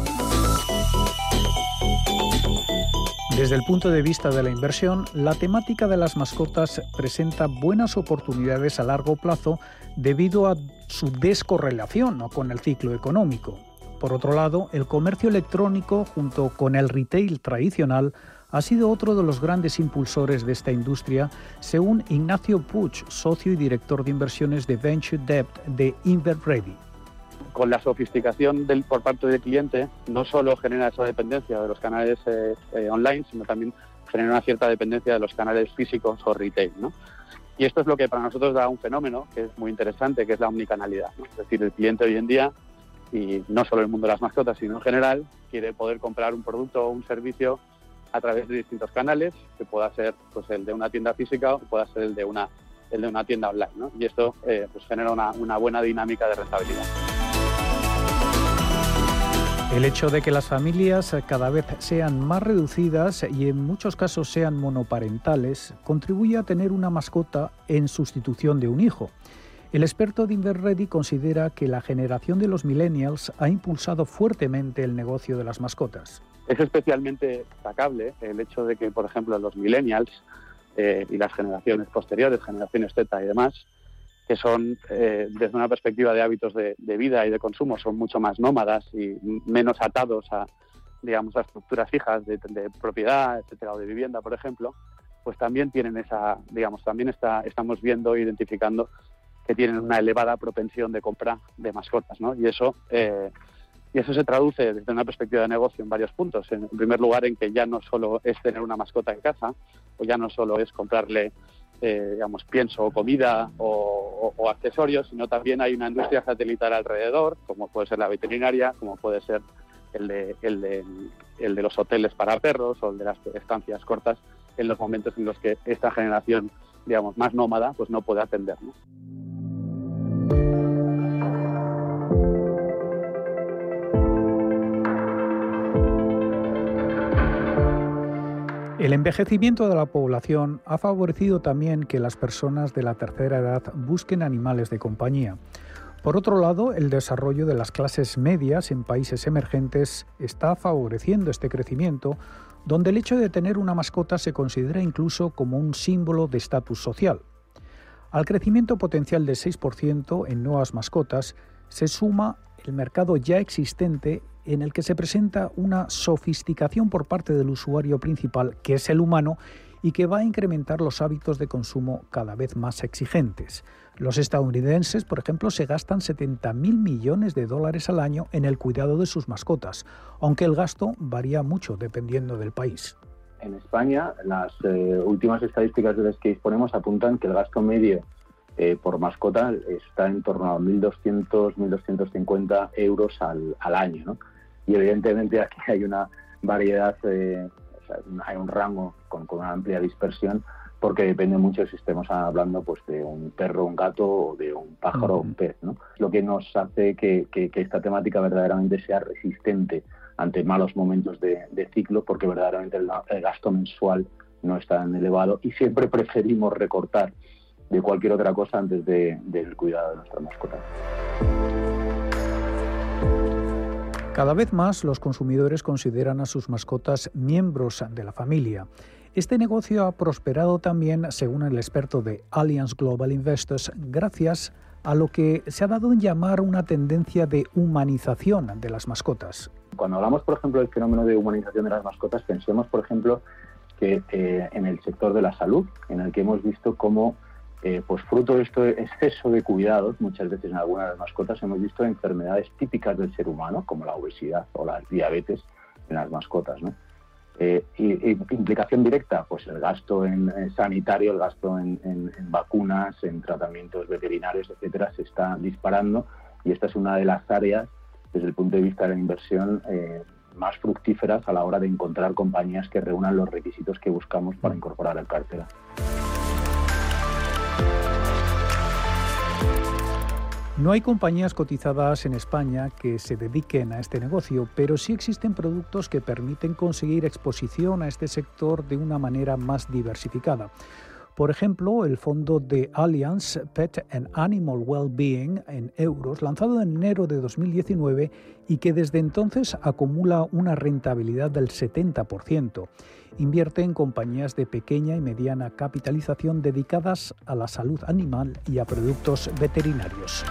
Desde el punto de vista de la inversión, la temática de las mascotas presenta buenas oportunidades a largo plazo debido a su descorrelación con el ciclo económico. Por otro lado, el comercio electrónico, junto con el retail tradicional, ha sido otro de los grandes impulsores de esta industria, según Ignacio Puig, socio y director de inversiones de Venture Debt de InverReady con la sofisticación del, por parte del cliente, no solo genera esa dependencia de los canales eh, eh, online, sino también genera una cierta dependencia de los canales físicos o retail. ¿no? Y esto es lo que para nosotros da un fenómeno que es muy interesante, que es la omnicanalidad. Es decir, el cliente hoy en día, y no solo el mundo de las mascotas, sino en general, quiere poder comprar un producto o un servicio a través de distintos canales, que pueda ser pues, el de una tienda física o pueda ser el de una, el de una tienda online. Y esto eh, pues, genera una, una buena dinámica de rentabilidad. El hecho de que las familias cada vez sean más reducidas y en muchos casos sean monoparentales contribuye a tener una mascota en sustitución de un hijo. El experto de Inverready considera que la generación de los millennials ha impulsado fuertemente el negocio de las mascotas. Es especialmente destacable el hecho de que, por ejemplo, los millennials eh, y las generaciones posteriores, generaciones Z y demás, que son, eh, desde una perspectiva de hábitos de, vida y de consumo, son mucho más nómadas y menos atados a, digamos, a estructuras fijas de, propiedad, etcétera, o de vivienda, por ejemplo, pues también tienen esa, digamos, también está, estamos viendo identificando que tienen una elevada propensión de compra de mascotas, ¿no? Y eso, eh, y eso se traduce desde una perspectiva de negocio en varios puntos. En primer lugar, en que ya no solo es tener una mascota en casa, o ya no solo es comprarle eh, digamos, pienso, comida o, accesorios, sino también hay una industria satelital alrededor, como puede ser la veterinaria, como puede ser el de, los hoteles para perros o el de las estancias cortas, en los momentos en los que esta generación, digamos, más nómada, pues no puede atender. El envejecimiento de la población ha favorecido también que las personas de la tercera edad busquen animales de compañía. Por otro lado, el desarrollo de las clases medias en países emergentes está favoreciendo este crecimiento, donde el hecho de tener una mascota se considera incluso como un símbolo de estatus social. Al crecimiento potencial de 6% en nuevas mascotas se suma el mercado ya existente en el que se presenta una sofisticación por parte del usuario principal, que es el humano, y que va a incrementar los hábitos de consumo cada vez más exigentes. Los estadounidenses, por ejemplo, se gastan 70.000 millones de dólares al año en el cuidado de sus mascotas, aunque el gasto varía mucho dependiendo del país. En España, las eh, últimas estadísticas de las que disponemos apuntan que el gasto medio eh, por mascota está en torno a 1.200, 1.250 euros al, al año. ¿no? Y evidentemente aquí hay una variedad, eh, hay un rango con, una amplia dispersión porque depende mucho si estemos hablando pues de un perro, un gato o de un pájaro o un pez. ¿no? Lo que nos hace que, esta temática verdaderamente sea resistente ante malos momentos de, ciclo porque verdaderamente el, gasto mensual no es tan elevado y siempre preferimos recortar de cualquier otra cosa antes del cuidado de nuestra mascota. Cada vez más los consumidores consideran a sus mascotas miembros de la familia. Este negocio ha prosperado también, según el experto de Allianz Global Investors, gracias a lo que se ha dado en llamar una tendencia de humanización de las mascotas. Cuando hablamos, por ejemplo, del fenómeno de humanización de las mascotas, pensemos, por ejemplo, que eh, en el sector de la salud, en el que hemos visto cómo eh, pues fruto de este exceso de cuidados, muchas veces en algunas de las mascotas hemos visto enfermedades típicas del ser humano, como la obesidad o la diabetes en las mascotas. ¿no? Eh, y, implicación directa, pues el gasto en, sanitario, el gasto en, vacunas, en tratamientos veterinarios, etcétera, se está disparando y esta es una de las áreas, desde el punto de vista de la inversión, eh, más fructíferas a la hora de encontrar compañías que reúnan los requisitos que buscamos para incorporar al cartera. No hay compañías cotizadas en España que se dediquen a este negocio, pero sí existen productos que permiten conseguir exposición a este sector de una manera más diversificada. Por ejemplo, el fondo de Allianz Pet and Animal Wellbeing en euros, lanzado en enero de 2019 y que desde entonces acumula una rentabilidad del 70%. Invierte en compañías de pequeña y mediana capitalización dedicadas a la salud animal y a productos veterinarios.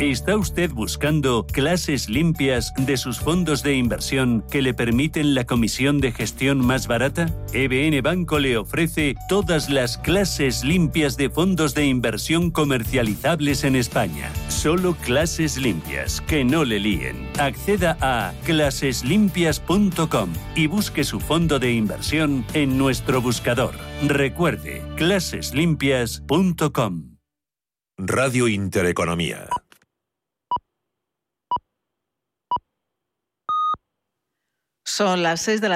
¿Está usted buscando clases limpias de sus fondos de inversión que le permiten la comisión de gestión más barata? EBN Banco le ofrece todas las clases limpias de fondos de inversión comercializables en España. Solo clases limpias, que no le líen. Acceda a claseslimpias.com y busque su fondo de inversión en nuestro buscador. Recuerde, claseslimpias.com. Radio Intereconomía. Son las 6 de la